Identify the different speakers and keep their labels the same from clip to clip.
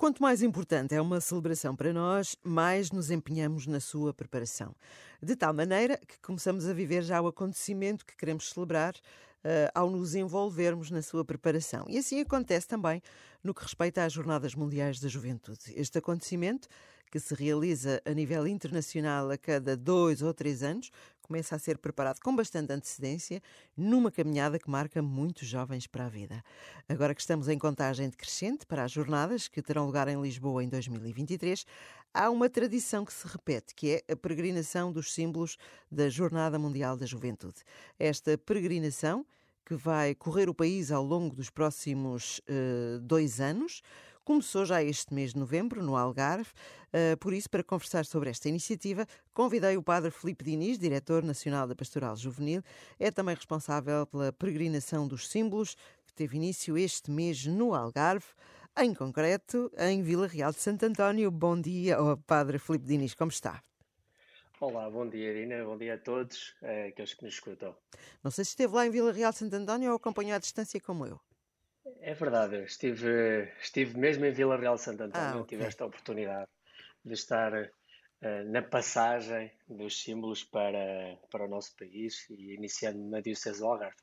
Speaker 1: Quanto mais importante é uma celebração para nós, mais nos empenhamos na sua preparação. De tal maneira que começamos a viver já o acontecimento que queremos celebrar uh, ao nos envolvermos na sua preparação. E assim acontece também no que respeita às Jornadas Mundiais da Juventude. Este acontecimento, que se realiza a nível internacional a cada dois ou três anos, começa a ser preparado com bastante antecedência numa caminhada que marca muitos jovens para a vida. Agora que estamos em contagem decrescente para as jornadas que terão lugar em Lisboa em 2023, há uma tradição que se repete, que é a peregrinação dos símbolos da Jornada Mundial da Juventude. Esta peregrinação que vai correr o país ao longo dos próximos uh, dois anos. Começou já este mês de novembro, no Algarve. Uh, por isso, para conversar sobre esta iniciativa, convidei o padre Filipe Diniz, diretor nacional da Pastoral Juvenil. É também responsável pela peregrinação dos símbolos, que teve início este mês no Algarve, em concreto em Vila Real de Santo António. Bom dia, oh, padre Filipe Diniz, como está?
Speaker 2: Olá, bom dia, Irina. Bom dia a todos é, aqueles que nos escutam.
Speaker 1: Não sei se esteve lá em Vila Real de Santo António ou acompanhou à distância como eu.
Speaker 2: É verdade, estive, estive mesmo em Vila Real de Santo António, ah, okay. tive esta oportunidade de estar uh, na passagem dos símbolos para, para o nosso país e iniciando na Diocese do Algarve.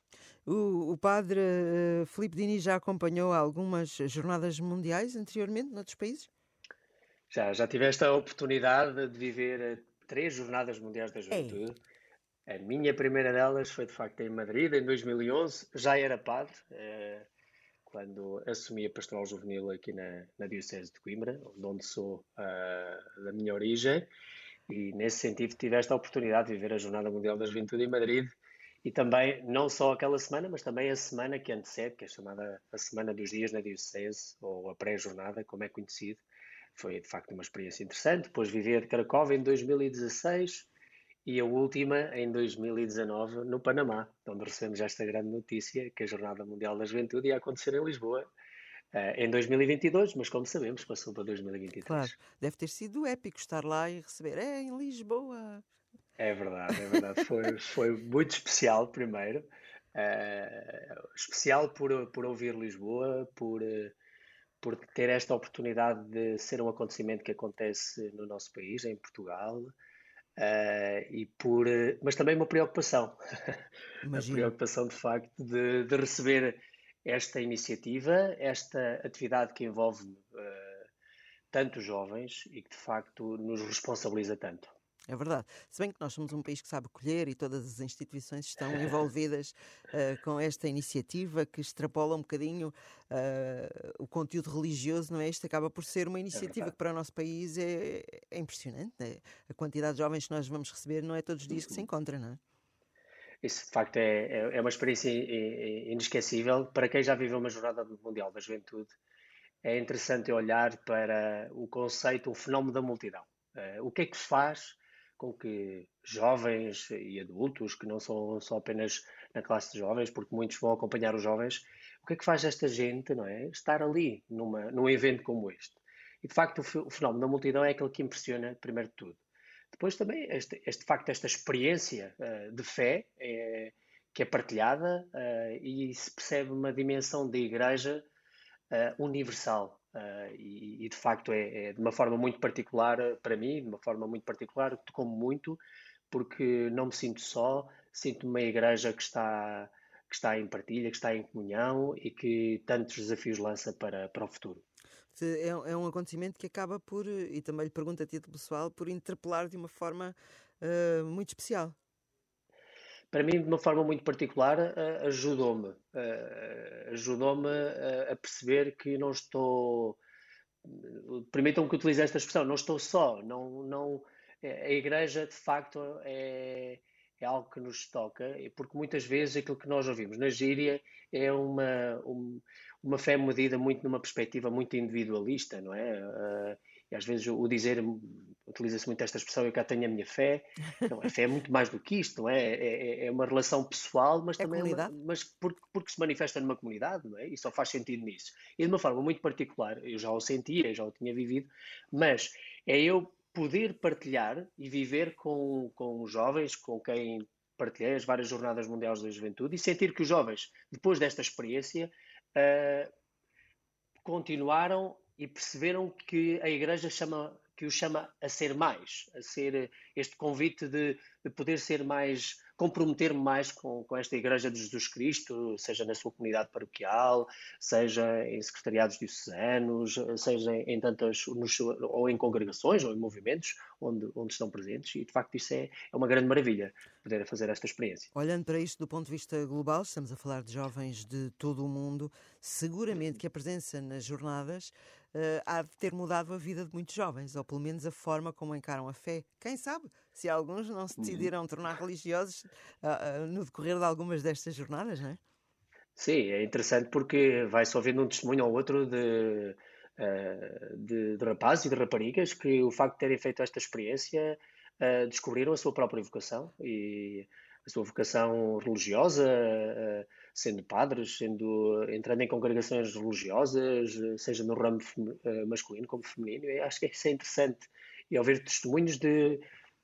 Speaker 1: O, o padre uh, Filipe Dini já acompanhou algumas jornadas mundiais anteriormente noutros países?
Speaker 2: Já, já tive esta oportunidade de viver três Jornadas Mundiais da Juventude. Ei. A minha primeira delas foi de facto em Madrid, em 2011. Já era padre, eh, quando assumi a pastoral juvenil aqui na, na Diocese de Coimbra, onde sou uh, da minha origem. E nesse sentido tive esta oportunidade de viver a Jornada Mundial da Juventude em Madrid e também, não só aquela semana, mas também a semana que antecede, que é chamada a Semana dos Dias na Diocese, ou a pré-jornada, como é conhecido, foi de facto uma experiência interessante. Depois vivi a de Cracóvia em 2016 e a última em 2019 no Panamá, onde recebemos esta grande notícia que a Jornada Mundial da Juventude ia acontecer em Lisboa uh, em 2022, mas como sabemos passou para 2023.
Speaker 1: Claro, deve ter sido épico estar lá e receber, é em Lisboa.
Speaker 2: É verdade, é verdade. foi, foi muito especial primeiro, uh, especial por, por ouvir Lisboa, por... Uh, por ter esta oportunidade de ser um acontecimento que acontece no nosso país, em Portugal, uh, e por, mas também uma preocupação, uma preocupação de facto de, de, receber esta iniciativa, esta atividade que envolve uh, tantos jovens e que de facto nos responsabiliza tanto.
Speaker 1: É verdade. Se bem que nós somos um país que sabe colher e todas as instituições estão envolvidas uh, com esta iniciativa que extrapola um bocadinho uh, o conteúdo religioso, não é? Isto acaba por ser uma iniciativa é que para o nosso país é, é impressionante. Né? A quantidade de jovens que nós vamos receber não é todos os dias que se encontra, não é?
Speaker 2: Isso, de facto, é, é, é uma experiência inesquecível. Para quem já viveu uma jornada mundial da juventude, é interessante olhar para o conceito, o fenómeno da multidão. Uh, o que é que faz com que jovens e adultos, que não são só apenas na classe de jovens, porque muitos vão acompanhar os jovens, o que é que faz esta gente, não é? Estar ali numa, num evento como este. E de facto o, fenómeno da multidão é aquele que impressiona primeiro de tudo. Depois também, este, este facto, esta experiência uh, de fé é, que é partilhada uh, e se percebe uma dimensão de igreja uh, universal. Uh, e, e, de facto é, é, de uma forma muito particular para mim, de uma forma muito particular, tocou-me muito, porque não me sinto só, sinto uma igreja que está, que está em partilha, que está em comunhão e que tantos desafios lança para, para o futuro.
Speaker 1: É, é um acontecimento que acaba por, e também lhe pergunto a título pessoal, por interpelar de uma forma uh, muito especial
Speaker 2: para mim, de uma forma muito particular, ajudou-me. Ajudou-me a perceber que não estou. Permitam-me que utilize esta expressão, não estou só. Não, não, a igreja, de facto, é, é algo que nos toca, porque muitas vezes aquilo que nós ouvimos na gíria é uma, uma fé medida muito numa perspectiva muito individualista, não é? E às vezes o dizer, utiliza-se muito esta expressão, eu cá tenho a minha fé. Não, a fé é muito mais do que isto, não é? É, é, é uma relação pessoal, mas é também uma, mas porque, porque se manifesta numa comunidade, não é? E só faz sentido nisso. E de uma forma muito particular, eu já o sentia, já o tinha vivido, mas é eu poder partilhar e viver com, com os jovens, com quem partilhei as várias jornadas mundiais da juventude e sentir que os jovens, depois desta experiência, uh, continuaram e perceberam que a Igreja chama, que o chama a ser mais, a ser este convite de, de poder ser mais comprometer-me mais com, com esta Igreja de Jesus Cristo, seja na sua comunidade paroquial, seja em secretariados diocesanos, seja em tantas, nos, ou em congregações, ou em movimentos onde, onde estão presentes, e de facto isso é, é uma grande maravilha, poder fazer esta experiência.
Speaker 1: Olhando para isto do ponto de vista global, estamos a falar de jovens de todo o mundo, seguramente que a presença nas jornadas uh, há de ter mudado a vida de muitos jovens, ou pelo menos a forma como encaram a fé. Quem sabe se alguns não se uhum. decidiram tornar religiosos uh, uh, no decorrer de algumas destas jornadas, não é?
Speaker 2: Sim, é interessante porque vai-se ouvindo um testemunho ou outro de, de, de rapazes e de raparigas que o facto de terem feito esta experiência descobriram a sua própria vocação e a sua vocação religiosa, sendo padres, sendo, entrando em congregações religiosas, seja no ramo eh, masculino como feminino. Eu acho que isso é interessante. E ouvir testemunhos de,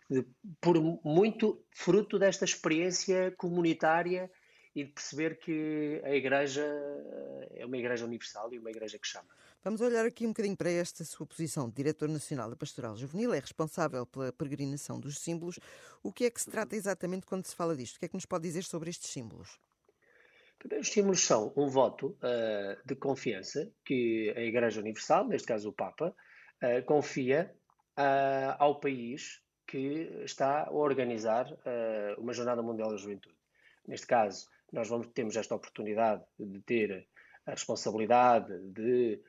Speaker 2: de, por muito fruto desta experiência comunitária e de perceber que a Igreja é uma Igreja universal e uma Igreja que chama.
Speaker 1: Vamos olhar aqui um bocadinho para esta sua posição de Diretor Nacional da Pastoral Juvenil, é responsável pela peregrinação dos símbolos. O que é que se trata exatamente quando se fala disto? O que é que nos pode dizer sobre estes símbolos?
Speaker 2: Os estímulos são um voto uh, de confiança que a Igreja Universal, neste caso o Papa, uh, confia uh, ao país que está a organizar uma Jornada Mundial da Juventude. Neste caso, nós vamos, temos esta oportunidade de ter a responsabilidade de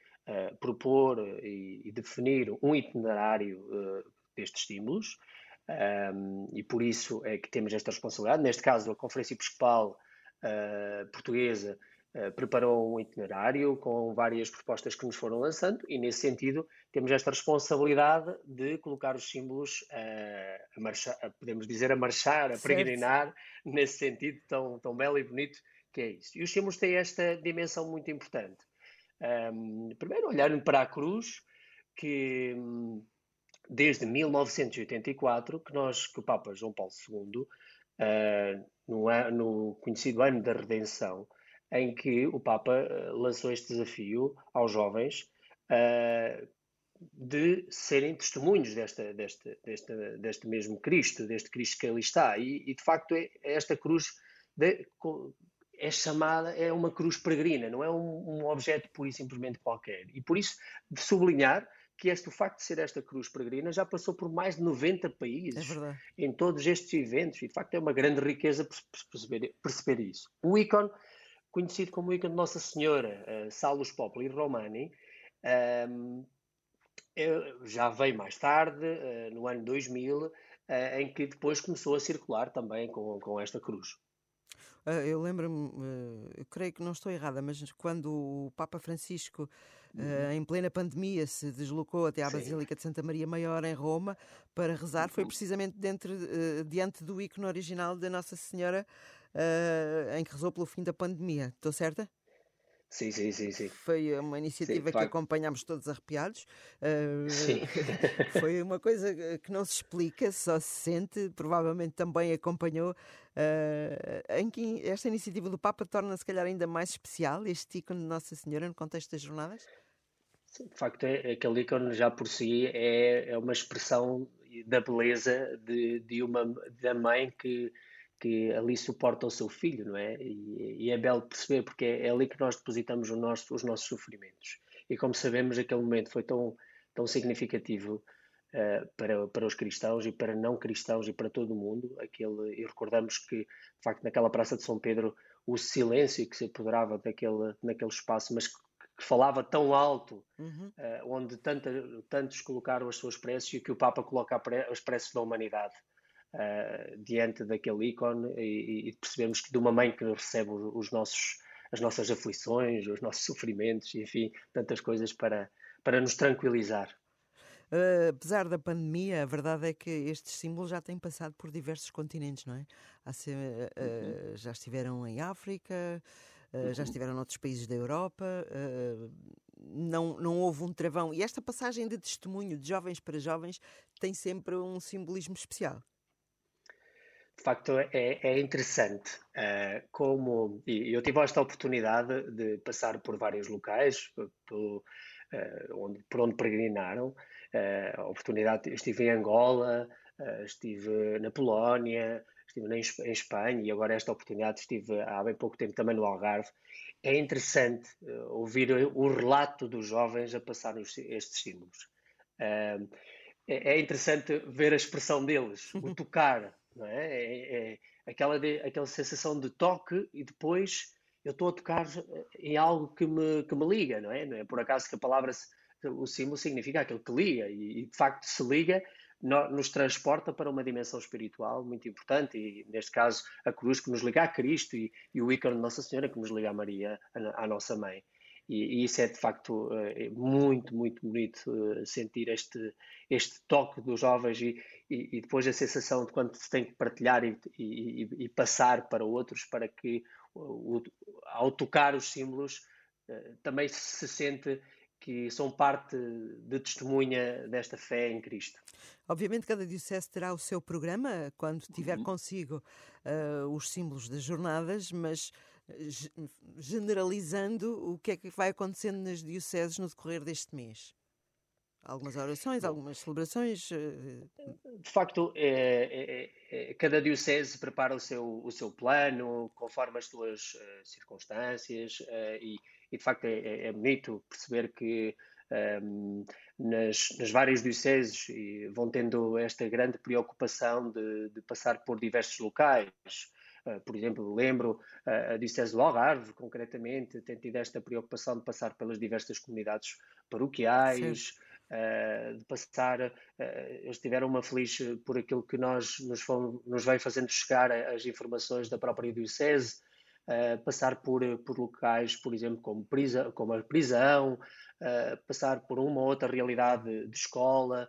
Speaker 2: propor e, e, definir um itinerário destes estímulos, um, e por isso é que temos esta responsabilidade. Neste caso, a Conferência Episcopal uh, portuguesa uh, preparou um itinerário com várias propostas que nos foram lançando e, nesse sentido, temos esta responsabilidade de colocar os símbolos uh, a marchar, podemos dizer, a marchar, a peregrinar, nesse sentido tão, tão belo e bonito que é isso. E os símbolos têm esta dimensão muito importante. Um, primeiro, olhando para a cruz, que desde 1984 que nós, que o Papa João Paulo II uh, no, no, conhecido ano da redenção, em que o Papa uh, lançou este desafio aos jovens uh, de serem testemunhos desta, desta, desta, deste mesmo Cristo, deste Cristo que ali está. E, e de facto, é, esta cruz de, é chamada, é uma cruz peregrina, não é um, um objeto pura e simplesmente qualquer. E por isso, sublinhar que este, o facto de ser esta cruz peregrina já passou por mais de 90 países é em todos estes eventos e de facto é uma grande riqueza perceber, perceber isso. O ícone, conhecido como o ícone de Nossa Senhora, uh, Salus Populi Romani, um, ehm, já veio mais tarde, uh, no ano 2000, uh, eh, em que depois começou a circular também com, com esta cruz.
Speaker 1: Ah, eu lembro-me, ah, eu creio que não estou errada, mas quando o Papa Francisco, ah, uhum. em plena pandemia, se deslocou até à Sim. Basílica de Santa Maria Maior, em Roma, para rezar, foi uhum. precisamente dentro, diante do ícone original da Nossa Senhora, em que rezou pelo fim da pandemia. Estou certa?
Speaker 2: Sim, sim, sim, sim.
Speaker 1: Foi uma iniciativa sim, que acompanhámos todos arrepiados.
Speaker 2: Uh, sim.
Speaker 1: foi uma coisa que não se explica, só se sente. Provavelmente também acompanhou uh, em que esta iniciativa do Papa torna se calhar ainda mais especial este ícone de Nossa Senhora no contexto das jornadas.
Speaker 2: Sim, de facto, é, aquele ícone já por si é, é uma expressão da beleza de, de uma da mãe que que ali suporta o seu filho, não é? E, e é belo perceber, porque é, é, ali que nós depositamos nosso, os nossos sofrimentos. E como sabemos, aquele momento foi tão, tão significativo uh, para, para os cristãos e para não cristãos e para todo o mundo. Aquele, e recordamos que, de facto, naquela Praça de São Pedro, o silêncio que se apoderava daquele, naquele espaço, mas que, que falava tão alto, uhum. uh, onde tanta, tantos colocaram as suas preces e que o Papa coloca as preces da humanidade uh, diante daquele ícone e, e, percebemos que de uma mãe que recebe os nossos, as nossas aflições, os nossos sofrimentos, enfim, tantas coisas para, para nos tranquilizar.
Speaker 1: Uh, apesar da pandemia, a verdade é que estes símbolos já têm passado por diversos continentes, não é? Ser, uh, uhum. Já estiveram em África, uh, já uhum. estiveram noutros países da Europa, não, não houve um travão. E esta passagem de testemunho de jovens para jovens tem sempre um simbolismo especial.
Speaker 2: De facto é, é interessante uh, como eu tive esta oportunidade de passar por vários locais por, uh, onde, por onde peregrinaram uh, oportunidade estive em Angola estive na Polónia estive em Espanha e agora esta oportunidade estive há bem pouco tempo também no Algarve. É interessante ouvir o relato dos jovens a passar estes símbolos. É, é interessante ver a expressão deles o tocar não é? é, é aquela, de, aquela sensação de toque e depois eu estou a tocar eh, em algo que me, que me liga, não é? Não é por acaso que a palavra, o símbolo significa aquele que liga e, e de facto se liga, no, nos transporta para uma dimensão espiritual muito importante e neste caso a cruz que nos liga a Cristo e, e o ícone de Nossa Senhora que nos liga a Maria, a nossa mãe. E, e, isso é de facto eh, é muito, muito bonito eh, sentir este, este toque dos jovens e, e, e, depois a sensação de quando se tem que partilhar e, passar para outros para que o, ao tocar os símbolos eh, também se sente que são parte de testemunha desta fé em Cristo.
Speaker 1: Obviamente, cada diocese terá o seu programa quando tiver uhum. consigo uh, os símbolos das jornadas, mas generalizando o que é que vai acontecendo nas dioceses no decorrer deste mês? Algumas orações, algumas celebrações? Eh,
Speaker 2: de facto, é, é, é, cada diocese prepara o seu, o seu plano conforme as suas uh, circunstâncias uh, e, e, de facto, é, é, é bonito perceber que um, ehm, nas, nas, várias dioceses vão tendo esta grande preocupação de, de passar por diversos locais. Uh, por exemplo, lembro uh, a Diocese do Algarve, concretamente, tem tido esta preocupação de passar pelas diversas comunidades paroquiais, uh, de passar, eles tiveram uma feliz por aquilo que nós nos, fomos, nos vem fazendo chegar as informações da própria Diocese, passar por, por locais, por exemplo, como, prisa, como a prisão, passar por uma ou outra realidade de escola,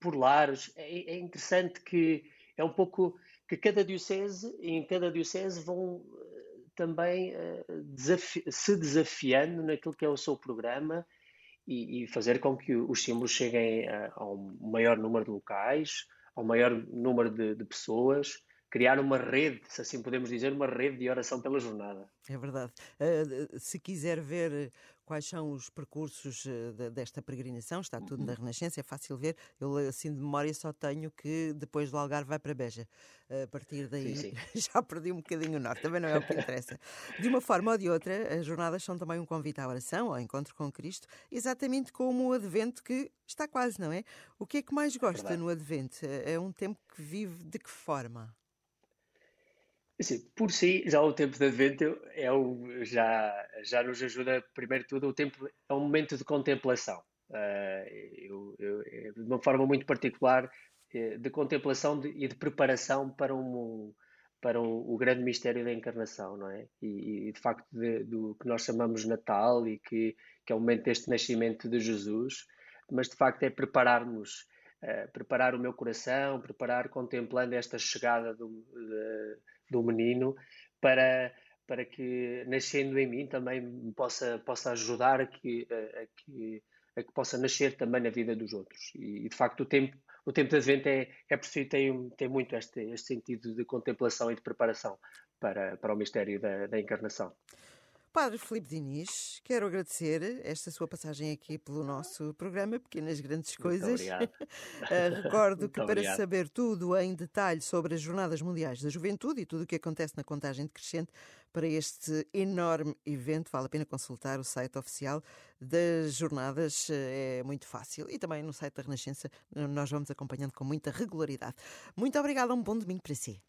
Speaker 2: por lares. É, é interessante que é um pouco que cada diocese, em cada diocese vão eh, também uh, desafi se desafiando naquilo que é o seu programa e, e fazer com que os símbolos cheguem a, a, um maior número de locais, ao maior número de, de pessoas, criar uma rede, se assim podemos dizer, uma rede de oração pela jornada.
Speaker 1: É verdade. Uh, se quiser ver quais são os percursos uh, desta peregrinação, está tudo na uhum. Renascença, é fácil ver. Eu, assim de memória, só tenho que depois do Algarve vai para Beja. Uh, a partir daí sim, sim. já perdi um bocadinho o norte, também não é o que interessa. De uma forma ou de outra, as jornadas são também um convite à oração, ao encontro com Cristo, exatamente como o Advento que está quase, não é? O que é que mais gosta é no Advento? É um tempo que vive de que forma?
Speaker 2: Assim, por si, já o tempo de advento é o, já, já nos ajuda, primeiro de tudo, o tempo é um momento de contemplação. Uh, eu, eu, é de uma forma muito particular, é, de contemplação de, e de preparação para, um, para um, o grande mistério da encarnação, não é? E, e de facto, de, do que nós chamamos Natal e que, que é o momento deste nascimento de Jesus, mas de facto é prepararmos, uh, preparar o meu coração, preparar contemplando esta chegada do, de, do menino para, para que, nascendo em mim, também possa, possa ajudar a que, a, a que, a que possa nascer também na vida dos outros. E, de facto, o tempo, o tempo de Advento é, é preciso, tem, tem muito este, este sentido de contemplação e de preparação para, para o mistério da, da encarnação.
Speaker 1: Padre Filipe Diniz, quero agradecer esta sua passagem aqui pelo nosso programa Pequenas Grandes Coisas. Uh, recordo que para saber tudo em detalhe sobre as Jornadas Mundiais da Juventude e tudo o que acontece na contagem decrescente para este enorme evento, vale a pena consultar o site oficial das jornadas, é muito fácil. E também no site da Renascença nós vamos acompanhando com muita regularidade. Muito obrigada, um bom domingo para si.